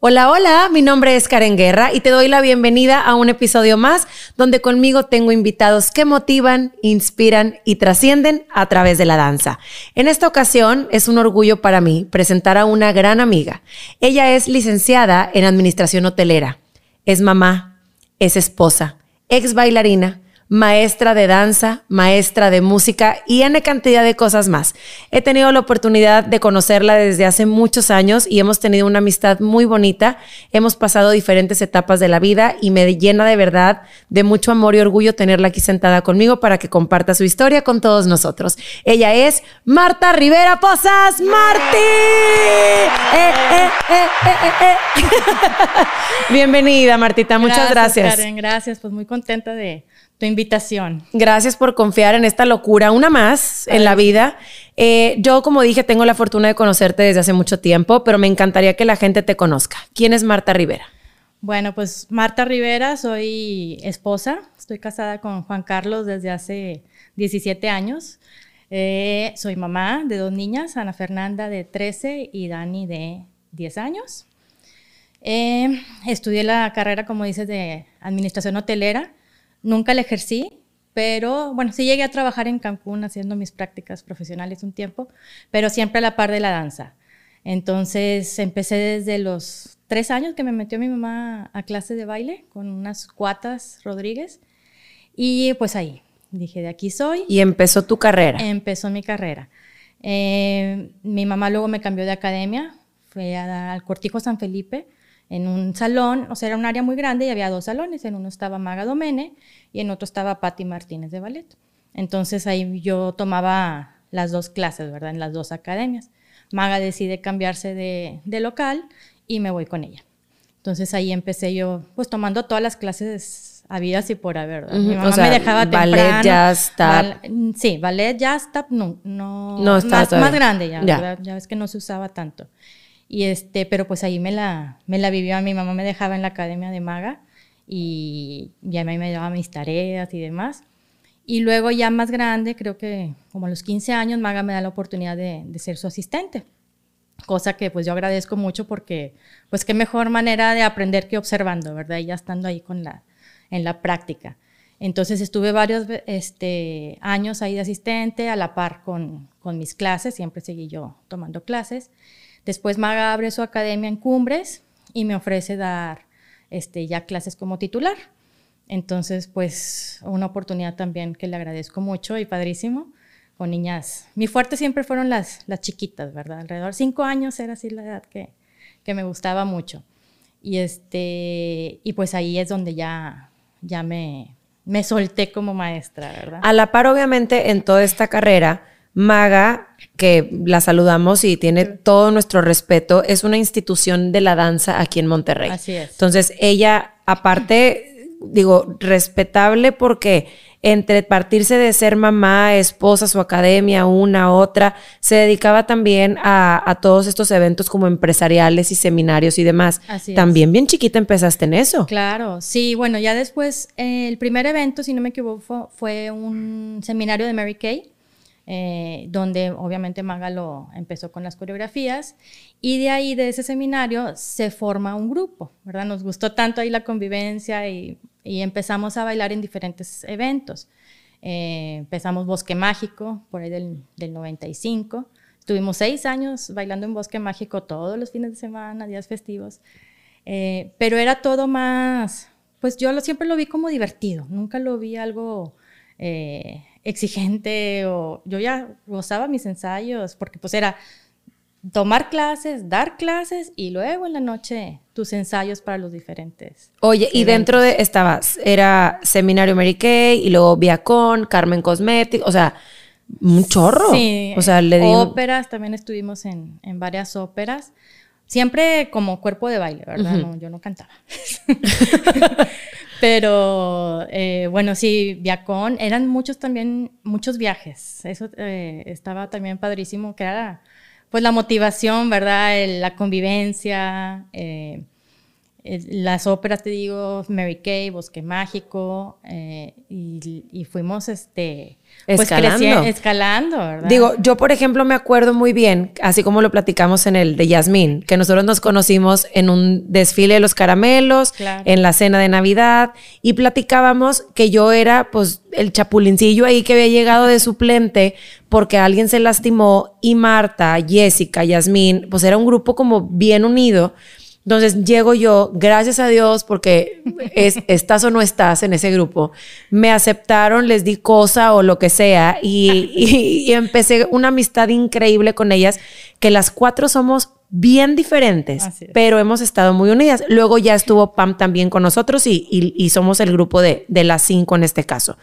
Hola, hola, mi nombre es Karen Guerra y te doy la bienvenida a un episodio más donde conmigo tengo invitados que motivan, inspiran y trascienden a través de la danza. En esta ocasión es un orgullo para mí presentar a una gran amiga. Ella es licenciada en Administración Hotelera, es mamá, es esposa, ex bailarina, maestra de danza, maestra de música y N cantidad de cosas más. He tenido la oportunidad de conocerla desde hace muchos años y hemos tenido una amistad muy bonita. Hemos pasado diferentes etapas de la vida y me llena de verdad de mucho amor y orgullo tenerla aquí sentada conmigo para que comparta su historia con todos nosotros. Ella es Marta Rivera Posas. ¡Marti! Eh, eh, eh, Bienvenida, Martita. Muchas gracias. Gracias, Karen. Gracias. Pues muy contenta de tu invitación. Gracias por confiar en esta locura, una más en la vida. Eh, yo, como dije, tengo la fortuna de conocerte desde hace mucho tiempo, pero me encantaría que la gente te conozca. ¿Quién es Marta Rivera? Bueno, pues Marta Rivera, soy esposa, estoy casada con Juan Carlos desde hace 17 años. Eh, soy mamá de dos niñas, Ana Fernanda de 13 y Dani de 10 años. Eh, estudié la carrera, como dices, de administración hotelera Nunca la ejercí, pero bueno, sí llegué a trabajar en Cancún haciendo mis prácticas profesionales un tiempo, pero siempre a la par de la danza. Entonces empecé desde los tres años que me metió mi mamá a clase de baile con unas cuatas Rodríguez y pues ahí dije, de aquí soy. Y empezó tu carrera. Empezó mi carrera. Eh, mi mamá luego me cambió de academia, fue al Cortijo San Felipe en un salón, o sea, era un área muy grande y había dos salones, en uno estaba Maga Domene y en otro estaba Patti Martínez de ballet. Entonces ahí yo tomaba las dos clases, ¿verdad? En las dos academias. Maga decide cambiarse de, local y me voy con ella. Entonces ahí empecé yo, pues tomando todas las clases habidas y por haber, ¿verdad? Mi mamá me dejaba ballet, jazz, tap. sí, ballet, jazz, tap, no, no, no más, más, grande ya, ¿verdad? Ya ves que no se usaba tanto. Y este, pero pues ahí me la, me la vivió, mi mamá me dejaba en la academia de maga y ya mí me daba mis tareas y demás. Y luego ya más grande, creo que como a los 15 años, Maga me da la oportunidad de, de, ser su asistente, cosa que pues yo agradezco mucho porque pues qué mejor manera de aprender que observando, ¿verdad? Y ya estando ahí con la, en la práctica. Entonces estuve varios este, años ahí de asistente, a la par con, con mis clases, siempre seguí yo tomando clases. Después Maga abre su academia en Cumbres y me ofrece dar este, ya clases como titular. Entonces, pues una oportunidad también que le agradezco mucho y padrísimo con niñas. Mi fuerte siempre fueron las, chiquitas, ¿verdad? Alrededor de cinco años era así la edad que, que me gustaba mucho. Y, este, y pues ahí es donde ya, ya me, me solté como maestra, ¿verdad? A la par, obviamente, en toda esta carrera, Maga, que la saludamos y tiene todo nuestro respeto, es una institución de la danza aquí en Monterrey. Así es. Entonces, ella, aparte, digo, respetable porque entre partirse de ser mamá, esposa, su academia, una, otra, se dedicaba también a, todos estos eventos como empresariales y seminarios y demás. Así también bien chiquita empezaste en eso. Claro, sí, bueno, ya después, el primer evento, si no me equivoco, fue un seminario de Mary Kay eh, donde obviamente Maga empezó con las coreografías y de ahí, de ese seminario, se forma un grupo, ¿verdad? Nos gustó tanto ahí la convivencia y, empezamos a bailar en diferentes eventos. Eh, empezamos Bosque Mágico, por ahí del, 95. Estuvimos seis años bailando en Bosque Mágico todos los fines de semana, días festivos. Eh, pero era todo más, pues yo lo, siempre lo vi como divertido, nunca lo vi algo exigente o yo ya gozaba mis ensayos porque pues era tomar clases, dar clases y luego en la noche tus ensayos para los diferentes. Oye, y dentro de estabas, era Seminario Mary Kay y luego Viacon, Carmen Cosmetics, o sea, un chorro. Sí, o sea, le óperas, también estuvimos en, en, varias óperas. Siempre como cuerpo de baile, ¿verdad? no, yo no cantaba. Pero eh, bueno, sí, Viacón, eran muchos también, muchos viajes. Eso eh, estaba también padrísimo, que era pues la motivación, ¿verdad? la convivencia, eh, las óperas, te digo, Mary Kay, Bosque Mágico, eh, y, fuimos este, pues, escalando. escalando, ¿verdad? Digo, yo por ejemplo me acuerdo muy bien, así como lo platicamos en el de Yasmín, que nosotros nos conocimos en un desfile de los caramelos, en la cena de Navidad, y platicábamos que yo era pues el chapulincillo ahí que había llegado de suplente porque alguien se lastimó y Marta, Jessica, Yasmín, pues era un grupo como bien unido entonces llego yo, gracias a Dios, porque es, estás o no estás en ese grupo, me aceptaron, les di cosa o lo que sea y, y empecé una amistad increíble con ellas, que las cuatro somos bien diferentes, pero hemos estado muy unidas. Luego ya estuvo Pam también con nosotros y, somos el grupo de, las cinco en este caso.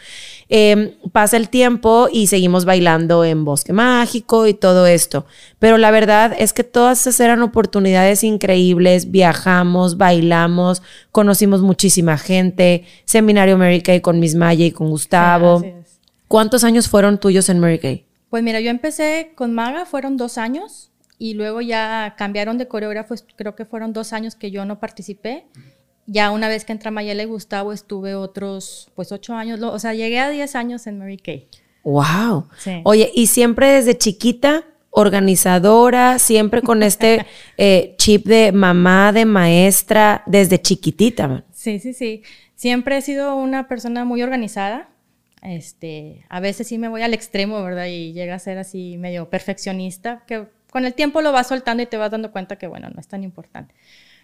Em, pasa el tiempo y seguimos bailando en Bosque Mágico y todo esto, pero la verdad es que todas esas eran oportunidades increíbles, viajamos, bailamos, conocimos muchísima gente, seminario Mary Kay con Miss Maya y con Gustavo. ¿Cuántos años fueron tuyos en Mary Kay? Pues mira, yo empecé con Maga, fueron dos años y luego ya cambiaron de coreógrafos, creo que fueron dos años que yo no participé. Ya una vez que entra Mayela y Gustavo estuve otros, pues ocho años, o sea, llegué a diez años en Mary Kay. ¡Wow! Oye, y siempre desde chiquita, organizadora, siempre con este eh, chip de mamá, de maestra, desde chiquitita. Sí, sí, sí. Siempre he sido una persona muy organizada. Este, a veces sí me voy al extremo, ¿verdad? Y llega a ser así medio perfeccionista, que con el tiempo lo vas soltando y te vas dando cuenta que, bueno, no es tan importante.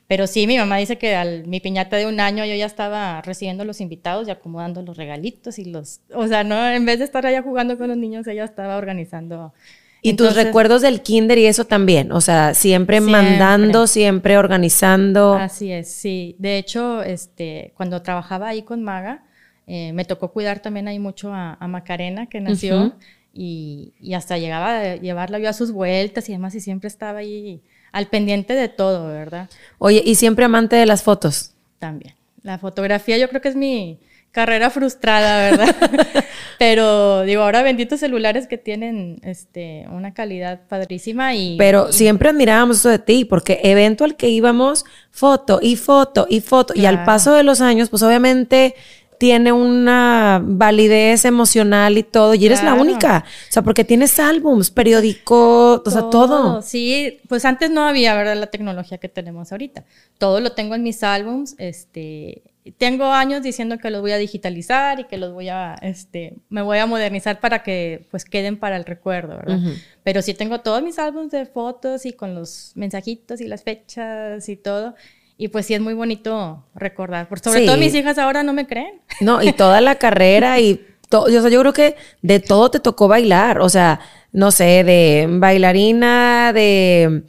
Pero sí, mi mamá dice que al mi piñata de un año yo ya estaba recibiendo los invitados y acomodando los regalitos y los, o sea, no, en vez de estar allá jugando con los niños, ella estaba organizando. Y tus recuerdos del kinder y eso también, o sea, siempre, mandando, siempre organizando. Así es, sí. De hecho, este, cuando trabajaba ahí con Maga, eh, me tocó cuidar también ahí mucho a, Macarena, que nació y, hasta llegaba a llevarla yo a sus vueltas y demás y siempre estaba ahí al pendiente de todo, ¿verdad? Oye, y siempre amante de las fotos. También. La fotografía yo creo que es mi carrera frustrada, ¿verdad? Pero digo, ahora benditos celulares que tienen este, una calidad padrísima y... Pero siempre admirábamos eso de ti, porque evento al que íbamos, foto y foto y foto, y al paso de los años, pues obviamente tiene una validez emocional y todo, y eres la única. O sea, porque tienes álbums, periódico, o sea, todo. Sí, pues antes no había, ¿verdad? La tecnología que tenemos ahorita. Todo lo tengo en mis álbums, este, tengo años diciendo que los voy a digitalizar y que los voy a, este, me voy a modernizar para que pues queden para el recuerdo, ¿verdad? Pero sí tengo todos mis álbumes de fotos y con los mensajitos y las fechas y todo. Y pues sí es muy bonito recordar. Por sobre todo mis hijas ahora no me creen. No, y toda la carrera y todo. O sea, yo creo que de todo te tocó bailar. O sea, no sé, de bailarina, de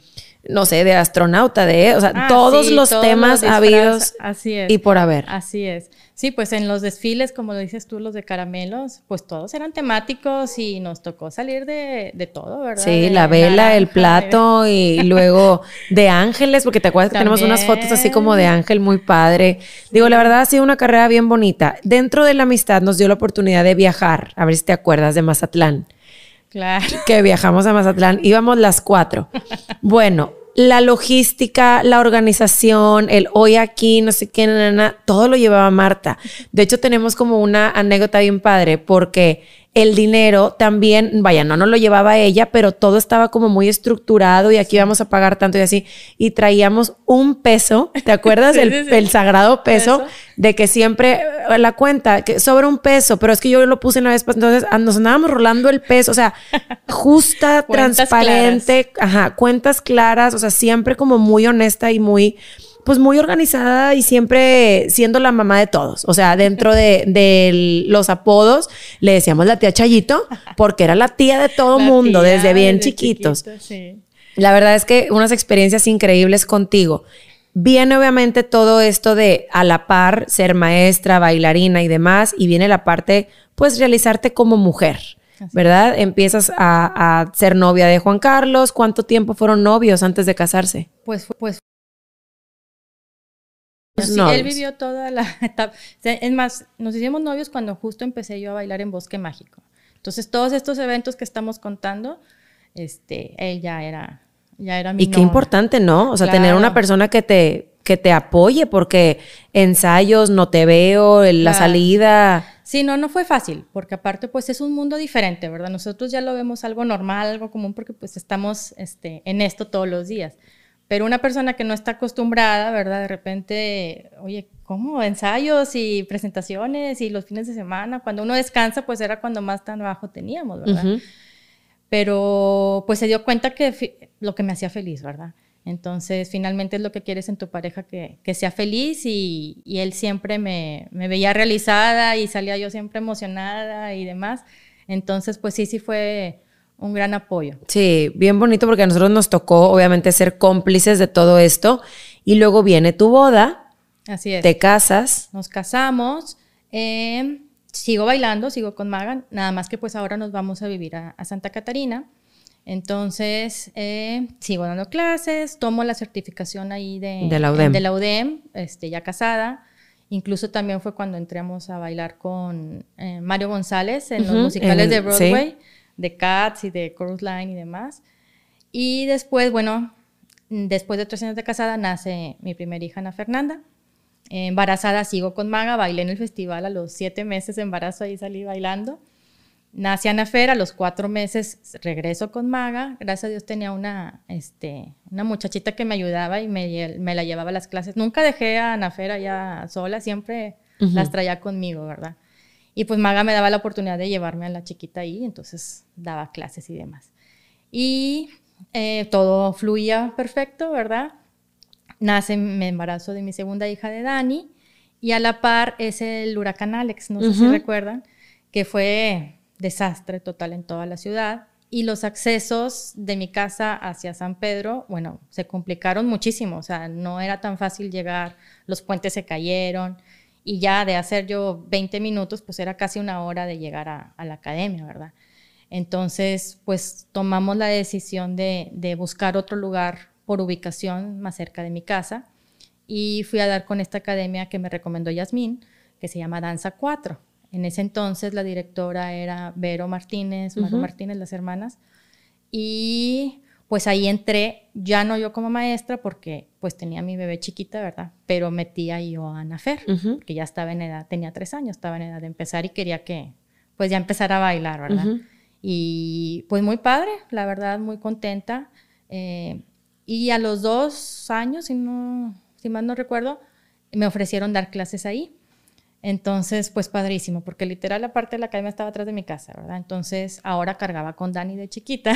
no sé, de astronauta, de, o sea, ah, todos los temas habidos así es, y por haber. Así es. Sí, pues en los desfiles, como lo dices tú, los de caramelos, pues todos eran temáticos y nos tocó salir de, todo, ¿verdad? Sí, la vela, el plato y luego de ángeles, porque te acuerdas que tenemos unas fotos así como de ángel muy padre. Digo, la verdad ha sido una carrera bien bonita. Dentro de la amistad nos dio la oportunidad de viajar, a ver si te acuerdas de Mazatlán. Claro. Que viajamos a Mazatlán, íbamos las cuatro. Bueno, la logística, la organización, el hoy aquí, no sé qué, nana, todo lo llevaba Marta. De hecho, tenemos como una anécdota bien padre porque el dinero también, vaya, no no lo llevaba ella, pero todo estaba como muy estructurado y aquí vamos a pagar tanto y así. Y traíamos un peso, ¿te acuerdas? el, sagrado peso, de que siempre eh, la cuenta, que sobre un peso, pero es que yo lo puse una vez, entonces ah, nos andábamos rolando el peso, o sea, justa, transparente, ajá, cuentas claras, o sea, siempre como muy honesta y muy pues muy organizada y siempre siendo la mamá de todos. O sea, dentro de, los apodos le decíamos la tía Chayito porque era la tía de todo mundo desde bien chiquitos. La verdad es que unas experiencias increíbles contigo. Viene obviamente todo esto de a la par ser maestra, bailarina y demás, y viene la parte, pues, realizarte como mujer. ¿verdad? Empiezas a, a, ser novia de Juan Carlos. ¿Cuánto tiempo fueron novios antes de casarse? Pues, pues Sí, él vivió toda la etapa. Es más, nos hicimos novios cuando justo empecé yo a bailar en Bosque Mágico. Entonces, todos estos eventos que estamos contando, este, él ya era, ya era mi Y qué importante, ¿no? O sea, tener una persona que te que te apoye, porque ensayos, no te veo, la salida. Sí, no, no fue fácil, porque aparte pues es un mundo diferente, ¿verdad? Nosotros ya lo vemos algo normal, algo común, porque pues estamos este, en esto todos los días. Pero una persona que no está acostumbrada, ¿verdad? De repente, oye, ¿cómo? Ensayos y presentaciones y los fines de semana. Cuando uno descansa, pues era cuando más trabajo teníamos, ¿verdad? Pero pues se dio cuenta que lo que me hacía feliz, ¿verdad? Entonces, finalmente es lo que quieres en tu pareja, que, que sea feliz y, y él siempre me, me, veía realizada y salía yo siempre emocionada y demás. Entonces, pues sí, sí fue un gran apoyo. Sí, bien bonito porque a nosotros nos tocó, obviamente, ser cómplices de todo esto. Y luego viene tu boda. Así es. Te casas. Nos casamos. Eh, sigo bailando, sigo con Magan, nada más que pues ahora nos vamos a vivir a, a Santa Catarina. Entonces, eh, sigo dando clases, tomo la certificación ahí de, de la UDEM, de la UDEM este, ya casada. Incluso también fue cuando entramos a bailar con eh, Mario González en los musicales de Broadway, de Cats y de Chorus Line y demás. Y después, bueno, después de tres años de casada, nace mi primera hija, Ana Fernanda. Embarazada sigo con Maga, bailé en el festival a los siete meses de embarazo, ahí salí bailando. Nace Anafer, a los cuatro meses regreso con Maga. Gracias a Dios tenía una, este, una muchachita que me ayudaba y me, me la llevaba a las clases. Nunca dejé a Anafer allá sola, siempre las traía conmigo, ¿verdad? Y pues Maga me daba la oportunidad de llevarme a la chiquita ahí, entonces daba clases y demás. Y eh, todo fluía perfecto, ¿verdad? Nace, me embarazo de mi segunda hija de Dani y a la par es el huracán Alex, no sé si recuerdan, que fue desastre total en toda la ciudad. Y los accesos de mi casa hacia San Pedro, bueno, se complicaron muchísimo, o sea, no era tan fácil llegar, los puentes se cayeron y ya de hacer yo 20 minutos, pues era casi una hora de llegar a, la academia, ¿verdad? Entonces, pues tomamos la decisión de, de buscar otro lugar por ubicación más cerca de mi casa y fui a dar con esta academia que me recomendó Yasmín, que se llama Danza 4 en ese entonces la directora era Vero Martínez, Maru Martínez, las hermanas. Y pues ahí entré, ya no yo como maestra porque pues tenía mi bebé chiquita, ¿verdad? Pero metía yo a Ana Fer, que ya estaba en edad, tenía tres años, estaba en edad de empezar y quería que pues ya empezara a bailar, ¿verdad? Y pues muy padre, la verdad, muy contenta. Eh, y a los dos años, si, no, si mal no recuerdo, me ofrecieron dar clases ahí. Entonces, pues padrísimo, porque literal la parte de la academia estaba atrás de mi casa, ¿verdad? Entonces, ahora cargaba con Dani de chiquita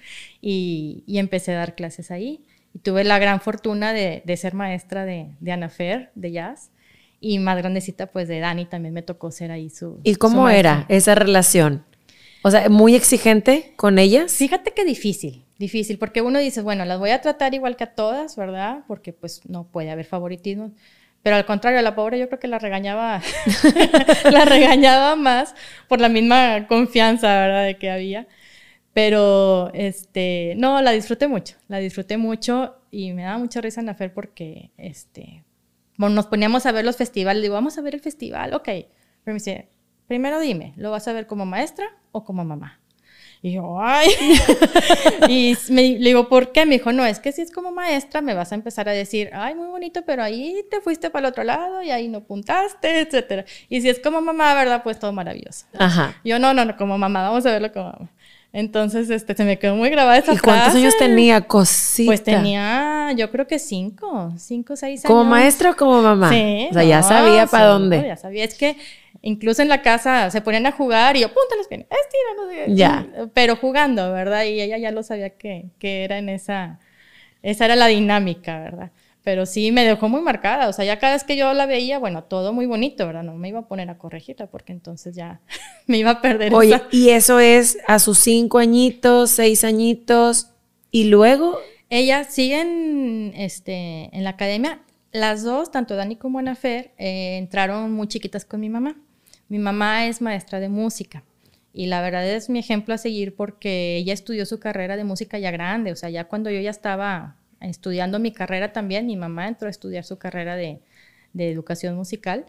y, empecé a dar clases ahí. Y tuve la gran fortuna de, ser maestra de, de Ana Fer, de jazz, y más grandecita, pues de Dani también me tocó ser ahí su. ¿Y cómo era esa relación? O sea, muy exigente con ellas. Fíjate que difícil, difícil, porque uno dice, bueno, las voy a tratar igual que a todas, ¿verdad? Porque pues no puede haber favoritismo. Pero al contrario, la pobre yo creo que la regañaba, la regañaba más por la misma confianza, ¿verdad? De que había. Pero, este, no, la disfruté mucho, la disfruté mucho y me daba mucha risa en porque, este, nos poníamos a ver los festivales, digo, vamos a ver el festival, ok. Pero me dice, primero dime, ¿lo vas a ver como maestra o como mamá? Y yo, ay. y me, le digo, ¿por qué? Me dijo, no, es que si es como maestra me vas a empezar a decir, ay, muy bonito, pero ahí te fuiste para el otro lado y ahí no puntaste, etcétera. Y si es como mamá, ¿verdad? Pues todo maravilloso. Ajá. Yo, no, no, no, como mamá, vamos a verlo como mamá. Entonces, este, se me quedó muy grabada esa ¿Y cuántos años tenía cosita? Pues tenía, yo creo que cinco, cinco, seis años. ¿Como maestra o como mamá? Sí. O sea, ya sabía para dónde. Ya sabía. Es que Incluso en la casa se ponían a jugar y yo, púntales bien, estira, no Ya. Pero jugando, ¿verdad? Y ella ya lo sabía que, que era en esa, esa era la dinámica, ¿verdad? Pero sí me dejó muy marcada, o sea, ya cada vez que yo la veía, bueno, todo muy bonito, ¿verdad? No me iba a poner a corregirla porque entonces ya me iba a perder. Oye, y eso es a sus cinco añitos, seis añitos, y luego... Ellas siguen este, en la academia. Las dos, tanto Dani como Ana Fer, eh, entraron muy chiquitas con mi mamá. Mi mamá es maestra de música y la verdad es mi ejemplo a seguir porque ella estudió su carrera de música ya grande, o sea, ya cuando yo ya estaba estudiando mi carrera también, mi mamá entró a estudiar su carrera de, educación musical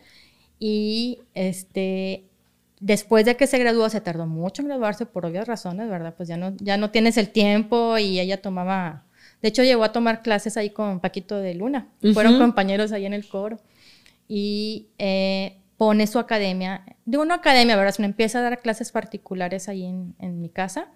y este, después de que se graduó, se tardó mucho en graduarse por obvias razones, ¿verdad? Pues ya no, ya no tienes el tiempo y ella tomaba De hecho, llegó a tomar clases ahí con Paquito de Luna. Fueron compañeros ahí en el coro. Y eh, pone su academia, digo no academia, ¿verdad? Sino empieza a dar clases particulares ahí en, en mi casa.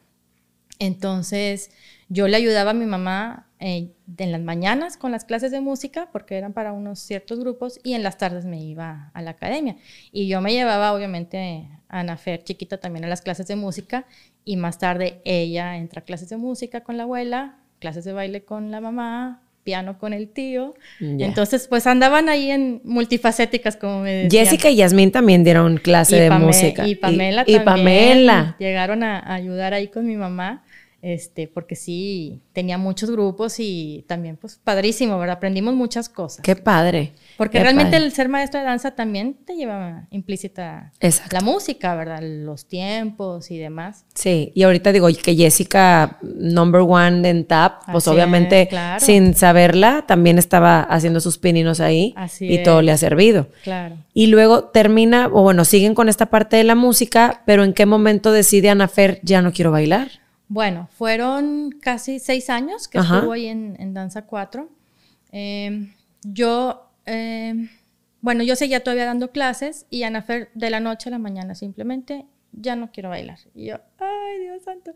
Entonces, yo le ayudaba a mi mamá eh, en las mañanas con las clases de música, porque eran para unos ciertos grupos, y en las tardes me iba a la academia. Y yo me llevaba, obviamente, a Ana Fer, chiquita, también a las clases de música, y más tarde ella entra a clases de música con la abuela, clases de baile con la mamá, piano con el tío. Entonces, pues andaban ahí en multifacéticas, como me decían. Jessica y Yasmín también dieron clase de música. Y Pamela y, también. Y Pamela. Llegaron a ayudar ahí con mi mamá este, porque sí, tenía muchos grupos y también, pues, padrísimo, ¿verdad? Aprendimos muchas cosas. Qué padre. Porque realmente el ser maestro de danza también te lleva implícita la música, ¿verdad? Los tiempos y demás. Sí, y ahorita digo que Jessica, number one en TAP, pues obviamente sin saberla, también estaba haciendo sus pininos ahí y todo le ha servido. Claro. Y luego termina, o bueno, siguen con esta parte de la música, pero ¿en qué momento decide Ana Fer, ya no quiero bailar? Bueno, fueron casi seis años que estuvo ahí en, Danza 4. Em, yo, em, bueno, yo seguía todavía dando clases y Ana Fer de la noche a la mañana simplemente, ya no quiero bailar. Y yo, ay, Dios santo.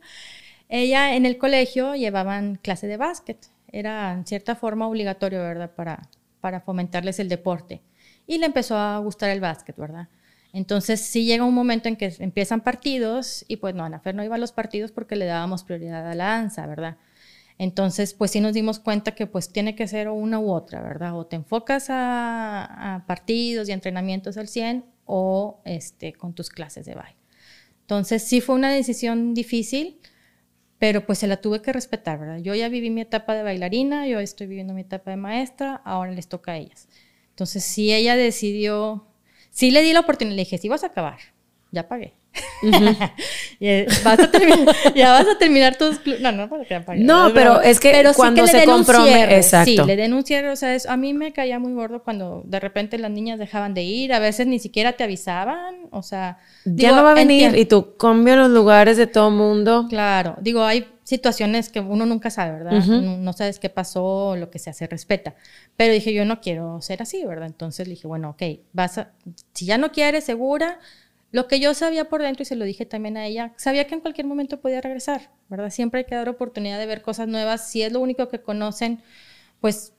Ella en el colegio llevaban clase de básquet. Era en cierta forma obligatorio, ¿verdad? Para, para fomentarles el deporte. Y le empezó a gustar el básquet, ¿verdad? Entonces sí llega un momento en que empiezan partidos y pues no, Ana Fer no iba a los partidos porque le dábamos prioridad a la danza, ¿verdad? Entonces pues sí nos dimos cuenta que pues tiene que ser una u otra, ¿verdad? O te enfocas a, partidos y entrenamientos al 100 o este, con tus clases de baile. Entonces sí fue una decisión difícil, pero pues se la tuve que respetar, ¿verdad? Yo ya viví mi etapa de bailarina, yo estoy viviendo mi etapa de maestra, ahora les toca a ellas. Entonces si ella decidió sí le di la oportunidad, le dije, sí vas a acabar, ya pagué. Eh, vas a terminar, ya vas a terminar tus no no para que no pero, es que cuando se compromete exacto sí le den un cierre o sea a mí me caía muy gordo cuando de repente las niñas dejaban de ir a veces ni siquiera te avisaban o sea ya no va a venir y tú cambia los lugares de todo mundo claro digo hay situaciones que uno nunca sabe, ¿verdad? no, sabes qué pasó, lo que sea, se respeta. Pero dije, yo no quiero ser así, ¿verdad? Entonces dije, bueno, ok, vas a, si ya no quieres, segura, lo que yo sabía por dentro y se lo dije también a ella, sabía que en cualquier momento podía regresar, ¿verdad? Siempre hay que dar oportunidad de ver cosas nuevas. Si es lo único que conocen, pues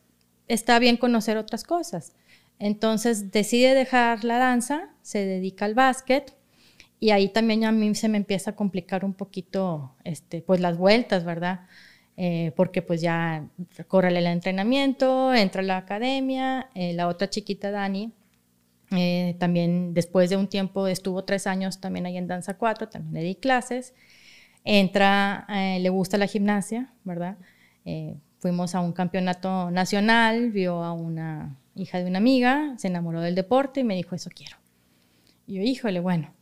está bien conocer otras cosas. Entonces decide dejar la danza, se dedica al básquet y ahí también a mí se me empieza a complicar un poquito, este, pues las vueltas, ¿verdad? Eh, porque pues ya corre el entrenamiento, entra a la academia, eh, la otra chiquita Dani, eh, también después de un tiempo estuvo tres años también ahí en Danza 4, también le di clases, entra, le gusta la gimnasia, ¿verdad? fuimos a un campeonato nacional, vio a una hija de una amiga, se enamoró del deporte y me dijo, eso quiero. Y yo, híjole, bueno,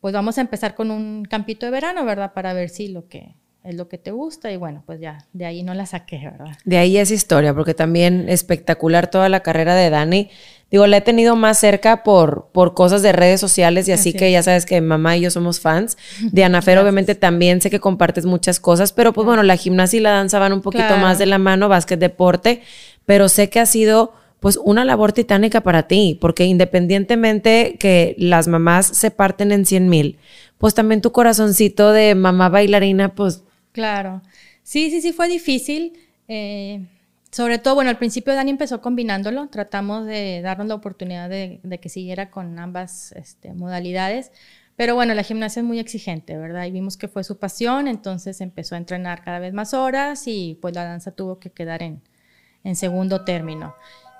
pues vamos a empezar con un campito de verano, ¿verdad? Para ver si lo que es lo que te gusta y bueno, pues ya, de ahí no la saqué, ¿verdad? De ahí es historia, porque también espectacular toda la carrera de Dani. Digo, la he tenido más cerca por, por cosas de redes sociales y así, que ya sabes que mamá y yo somos fans. De Anafer obviamente también sé que compartes muchas cosas, pero pues bueno, la gimnasia y la danza van un poquito más de la mano, básquet, deporte, pero sé que ha sido pues una labor titánica para ti, porque independientemente que las mamás se parten en 100 mil, pues también tu corazoncito de mamá bailarina, pues... Claro, sí, sí, sí, fue difícil. Eh, sobre todo, bueno, al principio Dani empezó combinándolo, tratamos de darnos la oportunidad de, que siguiera con ambas este, modalidades, pero bueno, la gimnasia es muy exigente, ¿verdad? Y vimos que fue su pasión, entonces empezó a entrenar cada vez más horas y pues la danza tuvo que quedar en, segundo término.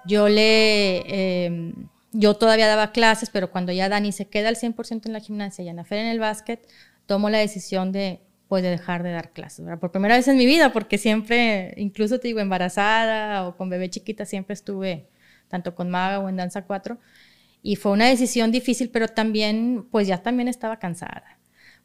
Yo le, em, yo todavía daba clases, pero cuando ya Dani se queda al 100% en la gimnasia y Anafer en el básquet, tomo la decisión de, pues, de dejar de dar clases, Por primera vez en mi vida, porque siempre, incluso te digo, embarazada o con bebé chiquita, siempre estuve tanto con Maga o en Danza 4. Y fue una decisión difícil, pero también, pues ya también estaba cansada,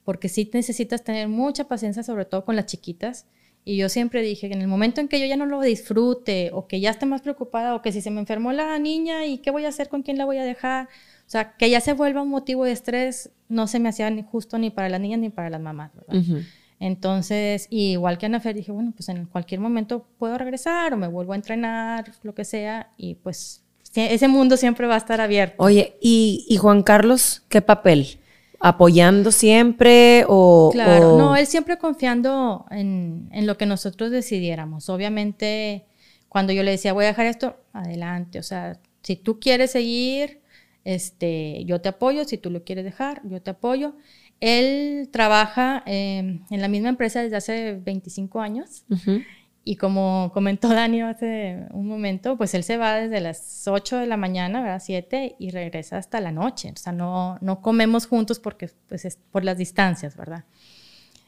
porque sí necesitas tener mucha paciencia, sobre todo con las chiquitas, y yo siempre dije que en el momento en que yo ya no lo disfrute o que ya esté más preocupada o que si se me enfermó la niña y qué voy a hacer, con quién la voy a dejar, o sea, que ya se vuelva un motivo de estrés, no se me hacía ni justo ni para las niñas ni para las mamás, ¿verdad? Entonces, igual que Ana Fer, dije, bueno, pues en cualquier momento puedo regresar o me vuelvo a entrenar, lo que sea, y pues ese mundo siempre va a estar abierto. Oye, ¿y, y Juan Carlos qué papel? ¿Apoyando siempre o...? Claro, no, él siempre confiando en, en, lo que nosotros decidiéramos. Obviamente, cuando yo le decía, voy a dejar esto, adelante, o sea, si tú quieres seguir, este, yo te apoyo, si tú lo quieres dejar, yo te apoyo. Él trabaja em, en la misma empresa desde hace 25 años. Y como comentó Dani hace un momento, pues él se va desde las 8 de la mañana, ¿verdad? 7 y regresa hasta la noche. O sea, no, no comemos juntos porque pues, es por las distancias, ¿verdad?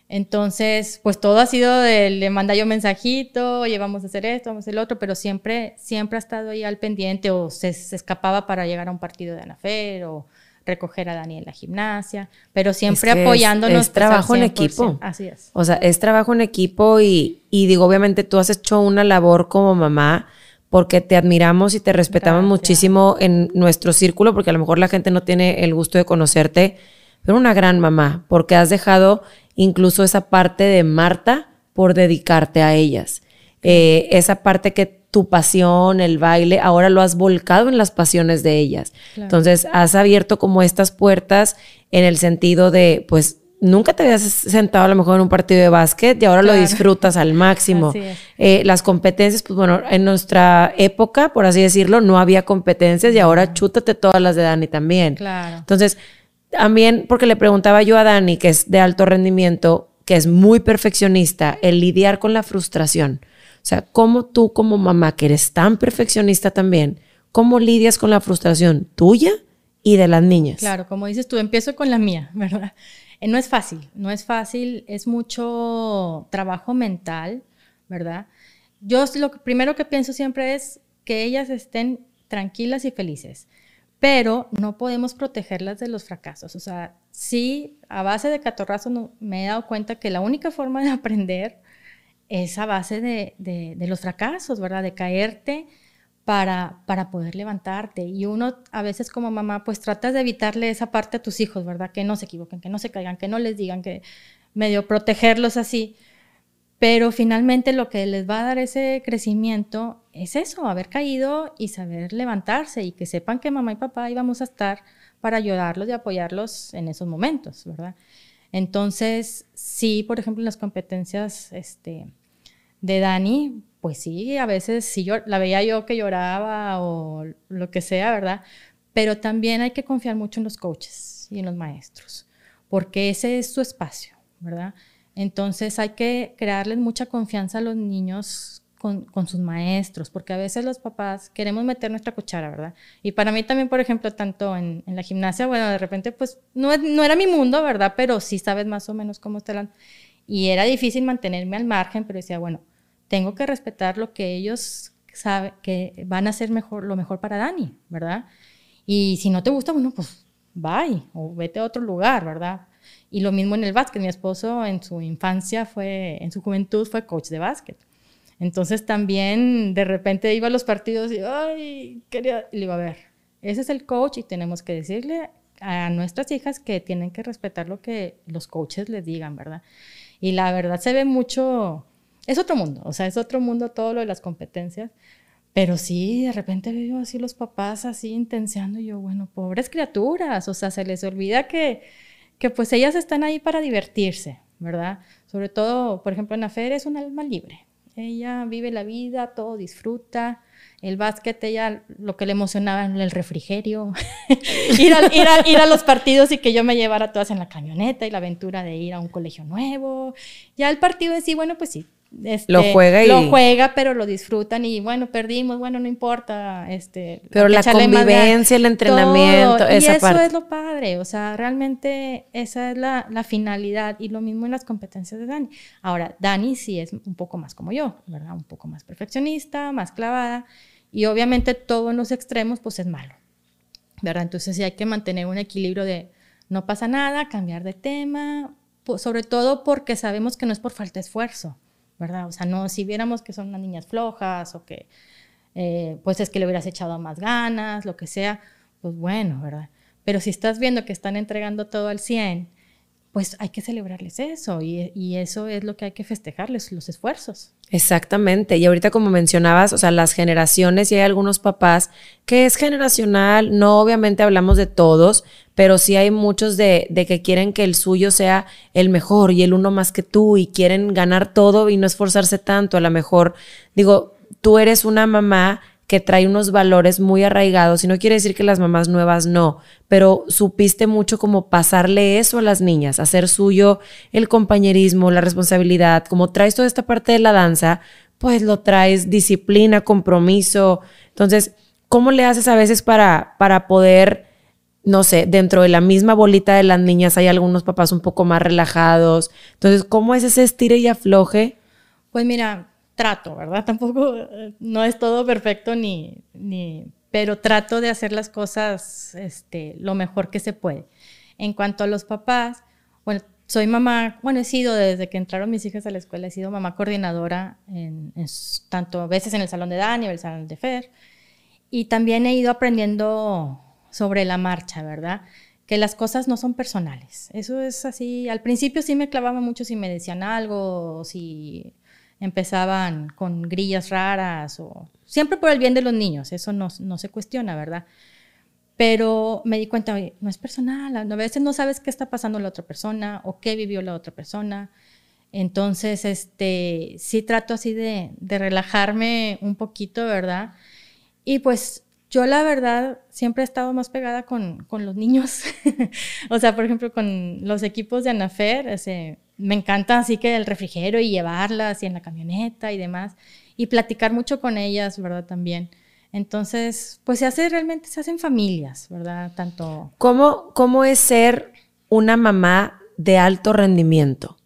Entonces, pues todo ha sido de, le manda yo mensajito, oye, vamos a hacer esto, vamos a hacer lo otro, pero siempre, siempre ha estado ahí al pendiente o se, se escapaba para llegar a un partido de Anafer o recoger a Dani en la gimnasia, pero siempre apoyándonos. Es, trabajo en equipo. Así es. O sea, es trabajo en equipo y, y, digo, obviamente tú has hecho una labor como mamá porque te admiramos y te respetamos muchísimo en nuestro círculo, porque a lo mejor la gente no tiene el gusto de conocerte, pero una gran mamá, porque has dejado incluso esa parte de Marta por dedicarte a ellas. Eh, esa parte que tu pasión, el baile, ahora lo has volcado en las pasiones de ellas. Entonces, has abierto como estas puertas en el sentido de, pues, nunca te habías sentado a lo mejor en un partido de básquet y ahora lo disfrutas al máximo. Eh, las competencias, pues bueno, en nuestra época, por así decirlo, no había competencias y ahora chútate todas las de Dani también. Claro. Entonces, también porque le preguntaba yo a Dani, que es de alto rendimiento, que es muy perfeccionista, el lidiar con la frustración. O sea, ¿cómo tú como mamá, que eres tan perfeccionista también, cómo lidias con la frustración tuya y de las niñas? Claro, como dices tú, empiezo con la mía, ¿verdad? Eh, no es fácil, no es fácil, es mucho trabajo mental, ¿verdad? Yo lo primero que pienso siempre es que ellas estén tranquilas y felices, pero no podemos protegerlas de los fracasos. O sea, sí, a base de catorrazo me he dado cuenta que la única forma de aprender esa base de, los fracasos, ¿verdad? De caerte para, para poder levantarte. Y uno a veces como mamá, pues tratas de evitarle esa parte a tus hijos, ¿verdad? Que no se equivoquen, que no se caigan, que no les digan, que medio protegerlos así. Pero finalmente lo que les va a dar ese crecimiento es eso, haber caído y saber levantarse y que sepan que mamá y papá íbamos a estar para ayudarlos y apoyarlos en esos momentos, ¿verdad? Entonces, sí, por ejemplo, en las competencias este, de Dani, pues sí, a veces sí yo la veía yo que lloraba o lo que sea, ¿verdad? Pero también hay que confiar mucho en los coaches y en los maestros, porque ese es su espacio, ¿verdad? Entonces hay que crearles mucha confianza a los niños con, sus maestros, porque a veces los papás queremos meter nuestra cuchara, ¿verdad? Y para mí también, por ejemplo, tanto en, la gimnasia, bueno, de repente, pues no, no, era mi mundo, ¿verdad? Pero sí sabes más o menos cómo está la... Y era difícil mantenerme al margen, pero decía, bueno, tengo que respetar lo que ellos saben que van a hacer mejor, lo mejor para Dani, ¿verdad? Y si no te gusta, bueno, pues bye o vete a otro lugar, ¿verdad? Y lo mismo en el básquet. Mi esposo en su infancia fue, en su juventud fue coach de básquet. Entonces también de repente iba a los partidos y, ay, quería, y le iba a ver, ese es el coach y tenemos que decirle a nuestras hijas que tienen que respetar lo que los coaches les digan, ¿verdad? Y la verdad se ve mucho es otro mundo, o sea, es otro mundo todo lo de las competencias. Pero sí, de repente veo así los papás así intenseando y yo, bueno, pobres criaturas, o sea, se les olvida que, que pues ellas están ahí para divertirse, ¿verdad? Sobre todo, por ejemplo, en feria es un alma libre. Ella vive la vida, todo disfruta. El básquet, ella lo que le emocionaba en el refrigerio, ir, a, los partidos y que yo me llevara todas en la camioneta y la aventura de ir a un colegio nuevo. Ya el partido en sí, bueno, pues sí, este, lo juega y... Lo juega, pero lo disfrutan y bueno, perdimos, bueno, no importa. Este, pero la convivencia, el entrenamiento, esa y eso es lo padre, o sea, realmente esa es la, la, finalidad y lo mismo en las competencias de Dani. Ahora, Dani sí es un poco más como yo, ¿verdad? Un poco más perfeccionista, más clavada y obviamente todo en los extremos pues es malo, ¿verdad? Entonces sí hay que mantener un equilibrio de no pasa nada, cambiar de tema, sobre todo porque sabemos que no es por falta de esfuerzo. ¿Verdad? O sea, no, si viéramos que son unas niñas flojas o que, eh, pues es que le hubieras echado más ganas, lo que sea, pues bueno, ¿verdad? Pero si estás viendo que están entregando todo al 100 pues hay que celebrarles eso y, eso es lo que hay que festejarles, los esfuerzos. Exactamente. Y ahorita como mencionabas, o sea, las generaciones y hay algunos papás que es generacional, no obviamente hablamos de todos, pero sí hay muchos de, de que quieren que el suyo sea el mejor y el uno más que tú y quieren ganar todo y no esforzarse tanto. A lo mejor, digo, tú eres una mamá que trae unos valores muy arraigados, y no quiere decir que las mamás nuevas no, pero supiste mucho como pasarle eso a las niñas, hacer suyo el compañerismo, la responsabilidad, como traes toda esta parte de la danza, pues lo traes disciplina, compromiso. Entonces, ¿cómo le haces a veces para, para poder, no sé, dentro de la misma bolita de las niñas hay algunos papás un poco más relajados? Entonces, ¿cómo es ese estire y afloje? Pues mira, trato, ¿verdad? Tampoco, no es todo perfecto ni, ni, pero trato de hacer las cosas este, lo mejor que se puede. En cuanto a los papás, bueno, soy mamá, bueno, he sido desde que entraron mis hijas a la escuela, he sido mamá coordinadora en, tanto veces en el salón de Dani o el salón de Fer, y también he ido aprendiendo sobre la marcha, ¿verdad? Que las cosas no son personales. Eso es así. Al principio sí me clavaba mucho si me decían algo, si empezaban con grillas raras o siempre por el bien de los niños, eso no, se cuestiona, ¿verdad? Pero me di cuenta, no es personal, a veces no sabes qué está pasando la otra persona o qué vivió la otra persona. Entonces, este, sí trato así de, de relajarme un poquito, ¿verdad? Y pues yo la verdad siempre he estado más pegada con, con los niños. o sea, por ejemplo, con los equipos de Anafer, ese, me encanta así que el refrigerio y llevarlas y en la camioneta y demás. Y platicar mucho con ellas, ¿verdad? También. Entonces, pues se hace realmente, se hacen familias, ¿verdad? Tanto... ¿Cómo, cómo es ser una mamá de alto rendimiento?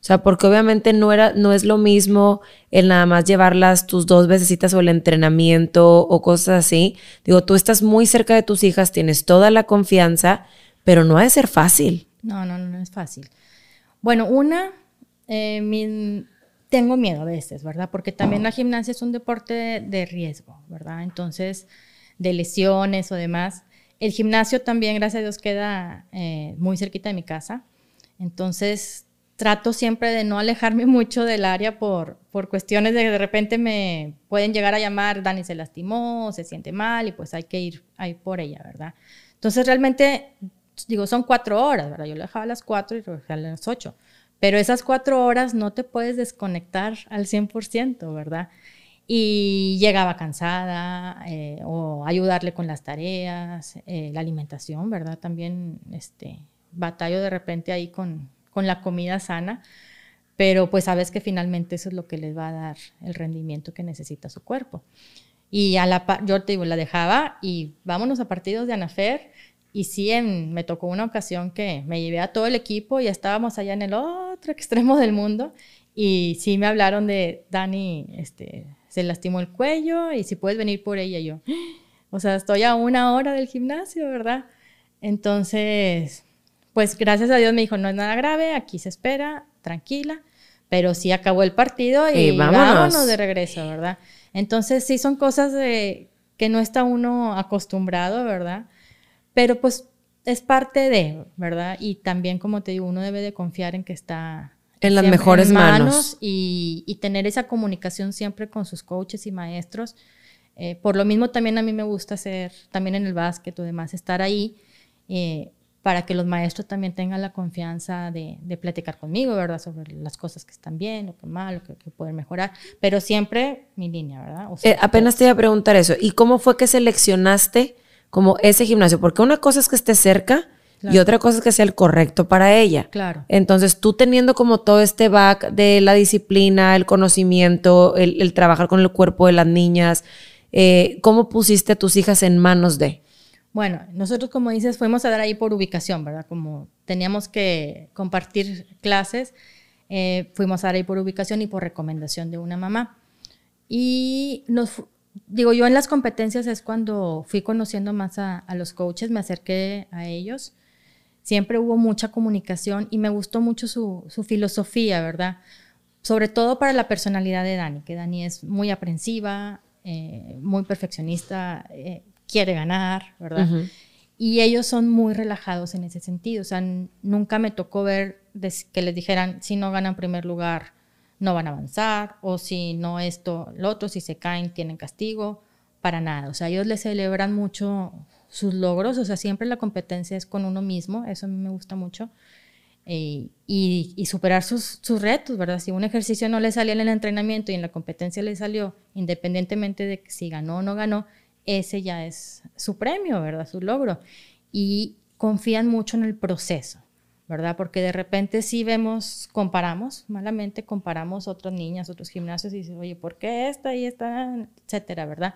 O sea, porque obviamente no, era, no es lo mismo el nada más llevarlas tus dos veces o el entrenamiento o cosas así. Digo, tú estás muy cerca de tus hijas, tienes toda la confianza, pero no ha de ser fácil. No, no, no, no es fácil. Bueno, una, eh, tengo miedo a veces, ¿verdad? Porque también la gimnasia es un deporte de, riesgo, ¿verdad? Entonces, de lesiones o demás. El gimnasio también, gracias a Dios, queda eh, muy cerquita de mi casa. Entonces, trato siempre de no alejarme mucho del área por, por cuestiones de que de repente me pueden llegar a llamar, Dani se lastimó, se siente mal y pues hay que ir, ir por ella, ¿verdad? Entonces, realmente digo, son cuatro horas, ¿verdad? Yo lo dejaba a las cuatro y lo a las ocho. Pero esas cuatro horas no te puedes desconectar al 100%, ¿verdad? Y llegaba cansada, eh, o ayudarle con las tareas, eh, la alimentación, ¿verdad? También este, batallo de repente ahí con, con la comida sana, pero pues sabes que finalmente eso es lo que les va a dar el rendimiento que necesita su cuerpo. Y a la yo te digo, la dejaba y vámonos a partidos de Anafer y sí, me tocó una ocasión que me llevé a todo el equipo y estábamos allá en el otro extremo del mundo y sí me hablaron de Dani, este, se lastimó el cuello y si puedes venir por ella. yo, o sea, estoy a una hora del gimnasio, ¿verdad? Entonces, pues gracias a Dios me dijo, no es nada grave, aquí se espera, tranquila, pero sí acabó el partido y, vámonos. de regreso, ¿verdad? Entonces sí son cosas de que no está uno acostumbrado, ¿verdad? Pero pues es parte de, ¿verdad? Y también, como te digo, uno debe de confiar en que está en las mejores manos, Y, tener esa comunicación siempre con sus coaches y maestros. Eh, por lo mismo también a mí me gusta hacer, también en el básquet o demás, estar ahí eh, para que los maestros también tengan la confianza de, platicar conmigo, ¿verdad? Sobre las cosas que están bien, lo que mal, lo que, pueden mejorar, pero siempre mi línea, ¿verdad? Eh, apenas te iba a preguntar eso. ¿Y cómo fue que seleccionaste? Como ese gimnasio, porque una cosa es que esté cerca y otra cosa es que sea el correcto para ella. Claro. Entonces, tú teniendo como todo este back de la disciplina, el conocimiento, el, trabajar con el cuerpo de las niñas, eh, ¿cómo pusiste a tus hijas en manos de? Bueno, nosotros, como dices, fuimos a dar ahí por ubicación, ¿verdad? Como teníamos que compartir clases, eh, fuimos a dar ahí por ubicación y por recomendación de una mamá. Y nos digo, yo en las competencias es cuando fui conociendo más a, los coaches, me acerqué a ellos. Siempre hubo mucha comunicación y me gustó mucho su, filosofía, ¿verdad? Sobre todo para la personalidad de Dani, que Dani es muy aprensiva, eh, muy perfeccionista, eh, quiere ganar, ¿verdad? y ellos son muy relajados en ese sentido. O sea, nunca me tocó ver que les dijeran, si no ganan primer lugar, no van a avanzar, o si no esto, lo otro, si se caen, tienen castigo, para nada. O sea, ellos les celebran mucho sus logros, o sea, siempre la competencia es con uno mismo, eso a mí me gusta mucho. Eh, y, superar sus, sus, retos, ¿verdad? Si un ejercicio no le salió en el entrenamiento y en la competencia le salió, independientemente de si ganó o no ganó, ese ya es su premio, ¿verdad? Su logro. Y confían mucho en el proceso, ¿verdad? Porque de repente sí vemos, comparamos, malamente comparamos otras niñas, otros gimnasios y dices, oye, ¿por qué esta y esta, etcétera, ¿verdad?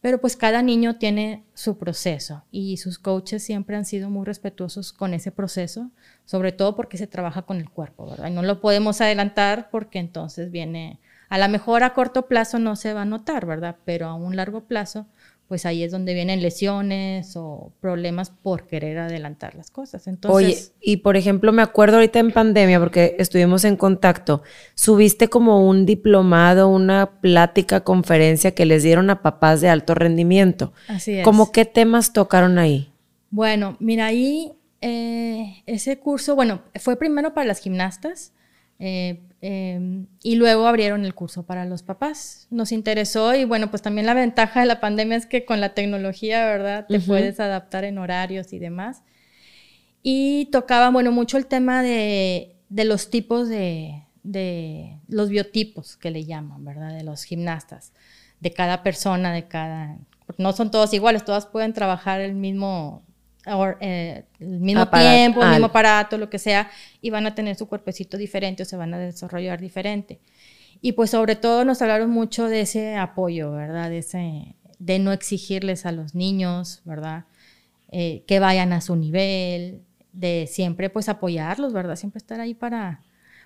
Pero pues cada niño tiene su proceso y sus coaches siempre han sido muy respetuosos con ese proceso, sobre todo porque se trabaja con el cuerpo, ¿verdad? Y no lo podemos adelantar porque entonces viene, a lo mejor a corto plazo no se va a notar, ¿verdad? Pero a un largo plazo, pues ahí es donde vienen lesiones o problemas por querer adelantar las cosas. Entonces, Oye, y por ejemplo, me acuerdo ahorita en pandemia, porque estuvimos en contacto, subiste como un diplomado, una plática, conferencia que les dieron a papás de alto rendimiento. Así es. ¿Cómo qué temas tocaron ahí? Bueno, mira, ahí eh, ese curso, bueno, fue primero para las gimnastas. Eh, Em, y luego abrieron el curso para los papás. Nos interesó y bueno, pues también la ventaja de la pandemia es que con la tecnología, ¿verdad? Te puedes adaptar en horarios y demás. Y tocaba, bueno, mucho el tema de, de los tipos de, de, los biotipos que le llaman, ¿verdad? De los gimnastas, de cada persona, de cada... No son todos iguales, todas pueden trabajar el mismo eh, el mismo tiempo, el mismo aparato, lo que sea, y van a tener su cuerpecito diferente o se van a desarrollar diferente. Y pues sobre todo nos hablaron mucho de ese apoyo, ¿verdad? De, ese, de no exigirles a los niños, ¿verdad? Eh, que vayan a su nivel, de siempre pues apoyarlos, ¿verdad? Siempre estar ahí para,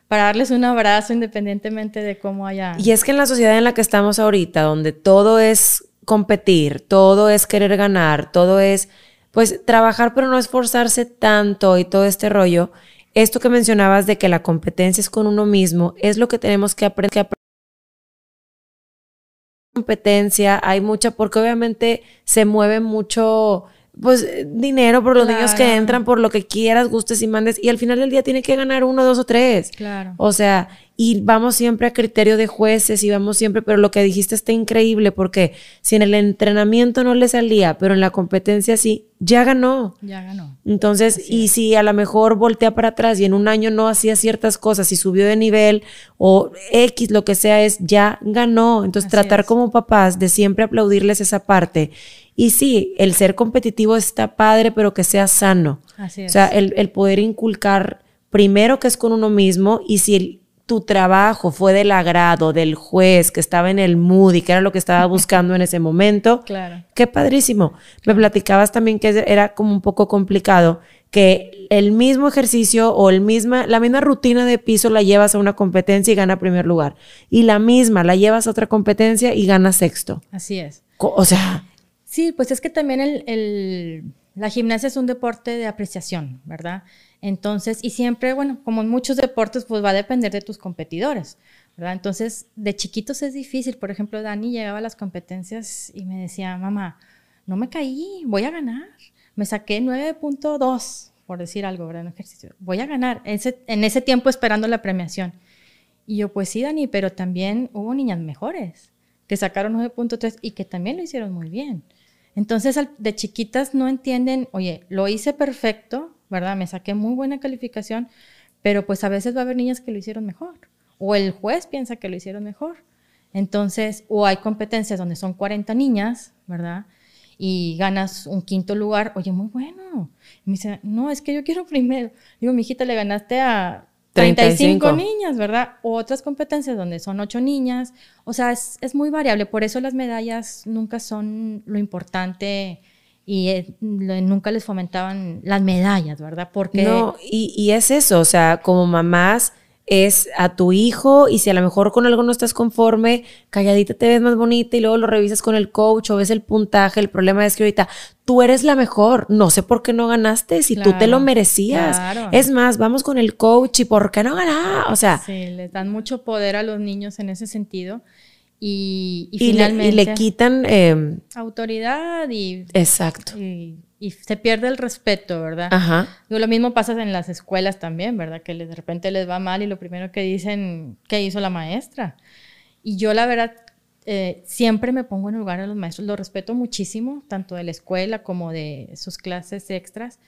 para darles un abrazo independientemente de cómo haya... Y es que en la sociedad en la que estamos ahorita, donde todo es competir, todo es querer ganar, todo es pues trabajar pero no esforzarse tanto y todo este rollo, esto que mencionabas de que la competencia es con uno mismo, es lo que tenemos que aprender. Competencia, hay mucha, porque obviamente se mueve mucho pues dinero por los niños que entran, por lo que quieras, gustes y mandes, y al final del día tiene que ganar uno, dos o tres. Claro. O sea, y vamos siempre a criterio de jueces y vamos siempre, pero lo que dijiste está increíble porque si en el entrenamiento no le salía, pero en la competencia sí, ya ganó. Ya ganó. Entonces, y si a lo mejor voltea para atrás y en un año no hacía ciertas cosas y subió de nivel o X, lo que sea, es ya ganó. Entonces, tratar como papás de siempre aplaudirles esa parte y sí, el ser competitivo está padre, pero que sea sano. Así es. O sea, el, poder inculcar primero que es con uno mismo y si tu trabajo fue del agrado del juez que estaba en el mood y que era lo que estaba buscando en ese momento, claro. qué padrísimo. Me platicabas también que era como un poco complicado que el mismo ejercicio o el misma, la misma rutina de piso la llevas a una competencia y gana primer lugar. Y la misma la llevas a otra competencia y gana sexto. Así es. O sea, Sí, pues es que también el, la gimnasia es un deporte de apreciación, ¿verdad? Entonces, y siempre, bueno, como en muchos deportes, pues va a depender de tus competidores, ¿verdad? Entonces, de chiquitos es difícil. Por ejemplo, Dani llegaba a las competencias y me decía, mamá, no me caí, voy a ganar. Me saqué 9.2, por decir algo, ¿verdad? En ejercicio. Voy a ganar. En ese tiempo esperando la premiación. Y yo, pues sí, Dani, pero también hubo niñas mejores que sacaron 9.3 y que también lo hicieron muy bien. Entonces, de chiquitas no entienden, oye, lo hice perfecto, ¿verdad? Me saqué muy buena calificación, pero pues a veces va a haber niñas que lo hicieron mejor, o el juez piensa que lo hicieron mejor. Entonces, o hay competencias donde son 40 niñas, ¿verdad? Y ganas un quinto lugar, oye, muy bueno. me dice, no, es que yo quiero primero. Digo, mi hijita, le ganaste a 35, niñas, ¿verdad? otras competencias donde son 8 niñas. O sea, es, muy variable. Por eso las medallas nunca son lo importante y eh, nunca les fomentaban las medallas, ¿verdad? Porque... No, y, y es eso, o sea, como mamás es a tu hijo y si a lo mejor con algo no estás conforme, calladita te ves más bonita y luego lo revisas con el coach o ves el puntaje. El problema es que ahorita tú eres la mejor. No sé por qué no ganaste si tú te lo merecías. Es más, vamos con el coach y por qué no ganar. O sea, sí, les dan mucho poder a los niños en ese sentido. y, finalmente... y le quitan... Em, autoridad y... Exacto. Y, se pierde el respeto, ¿verdad? Ajá. lo mismo pasa en las escuelas también, ¿verdad? Que de repente les va mal y lo primero que dicen, ¿qué hizo la maestra? Y yo la verdad eh, siempre me pongo en lugar de los maestros, los respeto muchísimo, tanto de la escuela como de sus clases extras,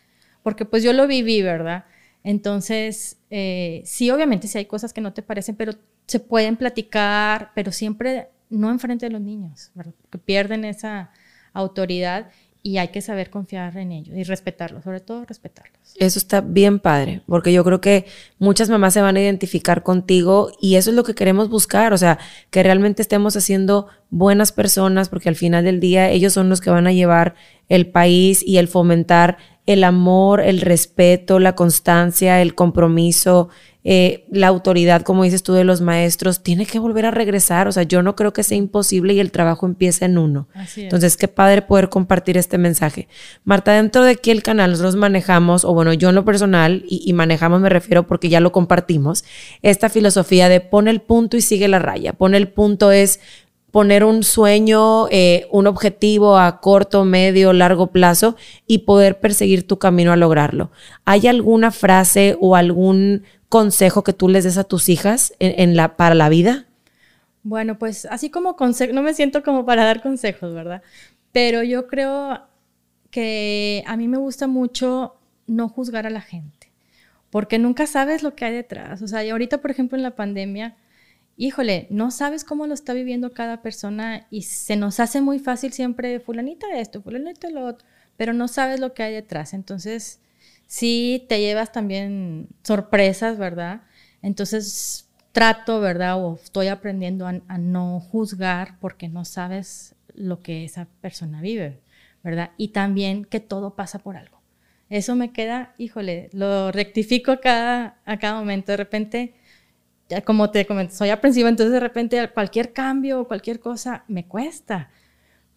porque pues yo lo viví, ¿verdad? Entonces, eh, sí, obviamente sí hay cosas que no te parecen, pero se pueden platicar, pero siempre no enfrente de los niños, ¿verdad? Que pierden esa autoridad y hay que saber confiar en ellos y respetarlos, sobre todo respetarlos. Eso está bien padre, porque yo creo que muchas mamás se van a identificar contigo y eso es lo que queremos buscar, o sea, que realmente estemos haciendo buenas personas, porque al final del día ellos son los que van a llevar el país y el fomentar el amor, el respeto, la constancia, el compromiso, eh, la autoridad, como dices tú, de los maestros, tiene que volver a regresar. O sea, yo no creo que sea imposible y el trabajo empieza en uno. Entonces, qué padre poder compartir este mensaje. Marta, dentro de aquí el canal nosotros manejamos, o bueno, yo en lo personal, y, y manejamos me refiero porque ya lo compartimos, esta filosofía de pon el punto y sigue la raya. Pon el punto es poner un sueño, eh, un objetivo a corto, medio, largo plazo y poder perseguir tu camino a lograrlo. ¿Hay alguna frase o algún consejo que tú les des a tus hijas para la vida? Bueno, pues así como consejo, no me siento como para dar consejos, ¿verdad? Pero yo creo que a mí me gusta mucho no juzgar a la gente, porque nunca sabes lo que hay detrás. O sea, ahorita, por ejemplo, en la pandemia, híjole, no sabes cómo lo está viviendo cada persona y se nos hace muy fácil siempre fulanita esto, fulanita lo otro, pero no sabes lo que hay detrás. Entonces, sí te llevas también sorpresas, ¿verdad? Entonces trato, ¿verdad? O estoy aprendiendo a, no juzgar porque no sabes lo que esa persona vive, ¿verdad? Y también que todo pasa por algo. Eso me queda, híjole, lo rectifico cada, a cada momento. De repente, como te comenté, soy aprensiva, entonces de repente cualquier cambio o cualquier cosa me cuesta.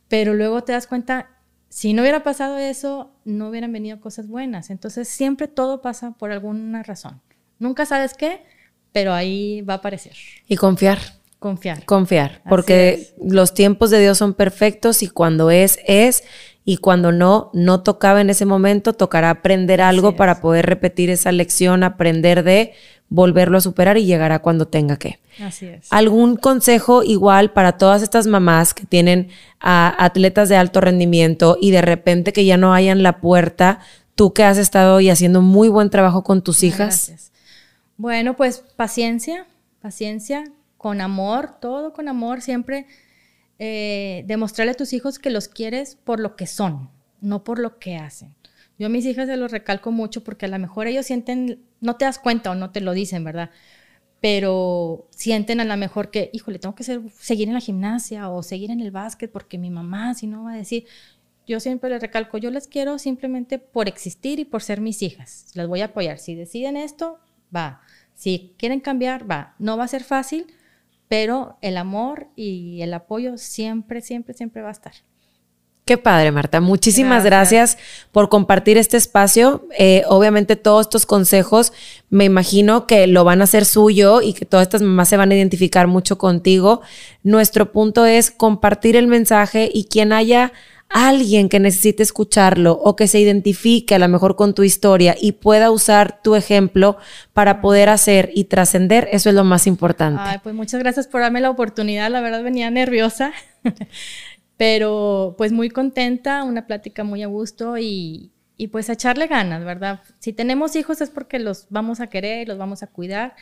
Pero luego te das cuenta, si no hubiera pasado eso, no hubieran venido cosas buenas. Entonces siempre todo pasa por alguna razón. Nunca sabes qué, pero ahí va a aparecer. Y confiar. Confiar. Confiar, porque los tiempos de Dios son perfectos y cuando es, es, y cuando no, no tocaba en ese momento, tocará aprender algo para poder repetir esa lección, aprender de volverlo a superar y llegará cuando tenga que. Así es. ¿Algún consejo igual para todas estas mamás que tienen a atletas de alto rendimiento y de repente que ya no hayan la puerta? Tú que has estado y haciendo muy buen trabajo con tus hijas. Gracias. Bueno, pues paciencia, paciencia, con amor, todo con amor, siempre eh, demostrarle a tus hijos que los quieres por lo que son, no por lo que hacen. Yo a mis hijas se los recalco mucho porque a lo mejor ellos sienten, no te das cuenta o no te lo dicen, ¿verdad? Pero sienten a lo mejor que, híjole, tengo que seguir en la gimnasia o seguir en el básquet porque mi mamá, si no, va a decir, yo siempre les recalco, yo les quiero simplemente por existir y por ser mis hijas. Las voy a apoyar. Si deciden esto, va. Si quieren cambiar, va. No va a ser fácil, pero el amor y el apoyo siempre, siempre, siempre va a estar. Qué padre, Marta. Muchísimas gracias, por compartir este espacio. Eh, obviamente todos estos consejos me imagino que lo van a hacer suyo y que todas estas mamás se van a identificar mucho contigo. Nuestro punto es compartir el mensaje y quien haya alguien que necesite escucharlo o que se identifique a lo mejor con tu historia y pueda usar tu ejemplo para poder hacer y trascender, eso es lo más importante. Ay, pues muchas gracias por darme la oportunidad. La verdad venía nerviosa. Pero pues muy contenta, una plática muy a gusto y, y pues a echarle ganas, ¿verdad? Si tenemos hijos es porque los vamos a querer, los vamos a cuidar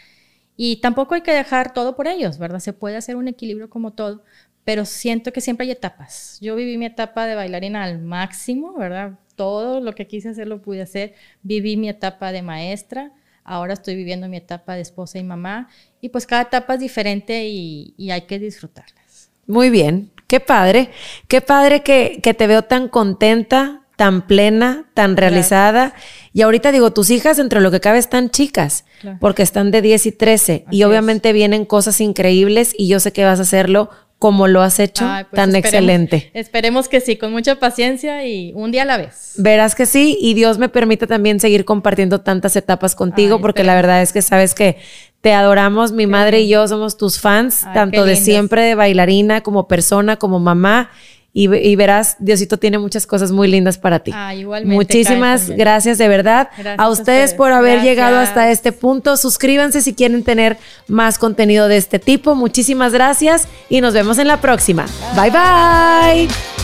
y tampoco hay que dejar todo por ellos, ¿verdad? Se puede hacer un equilibrio como todo, pero siento que siempre hay etapas. Yo viví mi etapa de bailarina al máximo, ¿verdad? Todo lo que quise hacer lo pude hacer. Viví mi etapa de maestra, ahora estoy viviendo mi etapa de esposa y mamá y pues cada etapa es diferente y, y hay que disfrutarlas. Muy bien, Qué padre, qué padre que, que te veo tan contenta, tan plena, tan realizada. Y ahorita digo, tus hijas, entre lo que cabe, están chicas, porque están de 10 y 13. y obviamente vienen cosas increíbles y yo sé que vas a hacerlo como lo has hecho pues tan excelente. Esperemos que sí, con mucha paciencia y un día a la vez. Verás que sí, y Dios me permite también seguir compartiendo tantas etapas contigo, porque la verdad es que sabes que Te adoramos, mi madre y yo somos tus fans, tanto de siempre, de bailarina, como persona, como mamá. Y, verás, Diosito tiene muchas cosas muy lindas para ti. Ah, igualmente. Muchísimas gracias de verdad a ustedes, por haber llegado hasta este punto. Suscríbanse si quieren tener más contenido de este tipo. Muchísimas gracias y nos vemos en la próxima. bye. bye.